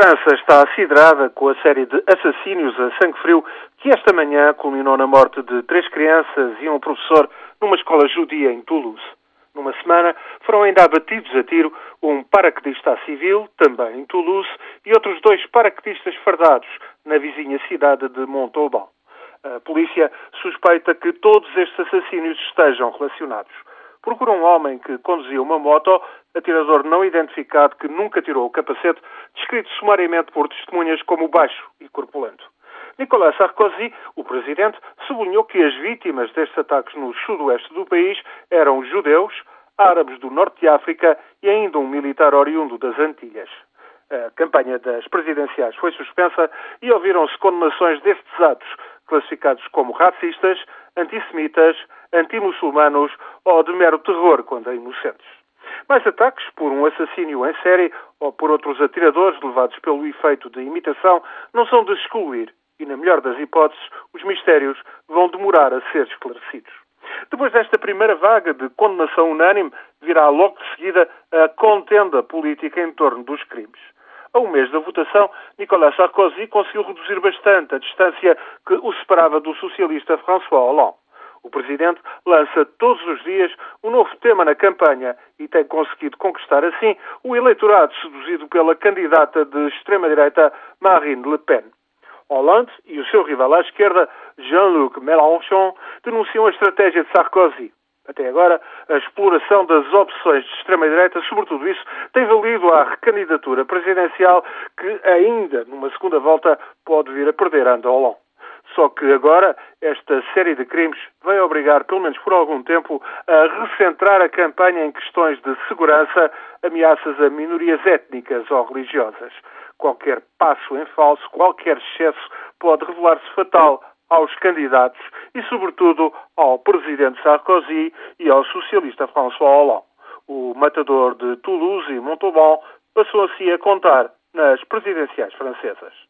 França está assidrada com a série de assassínios a sangue frio que esta manhã culminou na morte de três crianças e um professor numa escola judia em Toulouse. Numa semana foram ainda abatidos a tiro um paraquedista civil, também em Toulouse, e outros dois paraquedistas fardados na vizinha cidade de Montauban. A polícia suspeita que todos estes assassínios estejam relacionados procura um homem que conduzia uma moto, atirador não identificado que nunca tirou o capacete, descrito sumariamente por testemunhas como baixo e corpulento. Nicolas Sarkozy, o presidente, sublinhou que as vítimas destes ataques no sudoeste do país eram judeus, árabes do norte de África e ainda um militar oriundo das Antilhas. A campanha das presidenciais foi suspensa e ouviram-se condenações destes atos, classificados como racistas, antissemitas, antimuçulmanos ou de mero terror contra inocentes. Mais ataques por um assassínio em série ou por outros atiradores levados pelo efeito de imitação não são de excluir e, na melhor das hipóteses, os mistérios vão demorar a ser esclarecidos. Depois desta primeira vaga de condenação unânime, virá logo de seguida a contenda política em torno dos crimes. A um mês da votação, Nicolas Sarkozy conseguiu reduzir bastante a distância que o separava do socialista François Hollande. O presidente lança todos os dias um novo tema na campanha e tem conseguido conquistar assim o eleitorado seduzido pela candidata de extrema-direita Marine Le Pen. Hollande e o seu rival à esquerda, Jean-Luc Mélenchon, denunciam a estratégia de Sarkozy. Até agora, a exploração das opções de extrema-direita, sobretudo isso, tem valido à recandidatura presidencial que ainda, numa segunda volta, pode vir a perder a Hollande. Só que agora esta série de crimes vai obrigar, pelo menos por algum tempo, a recentrar a campanha em questões de segurança, ameaças a minorias étnicas ou religiosas. Qualquer passo em falso, qualquer excesso pode revelar-se fatal aos candidatos e, sobretudo, ao presidente Sarkozy e ao socialista François Hollande. O matador de Toulouse e Montauban passou assim a contar nas presidenciais francesas.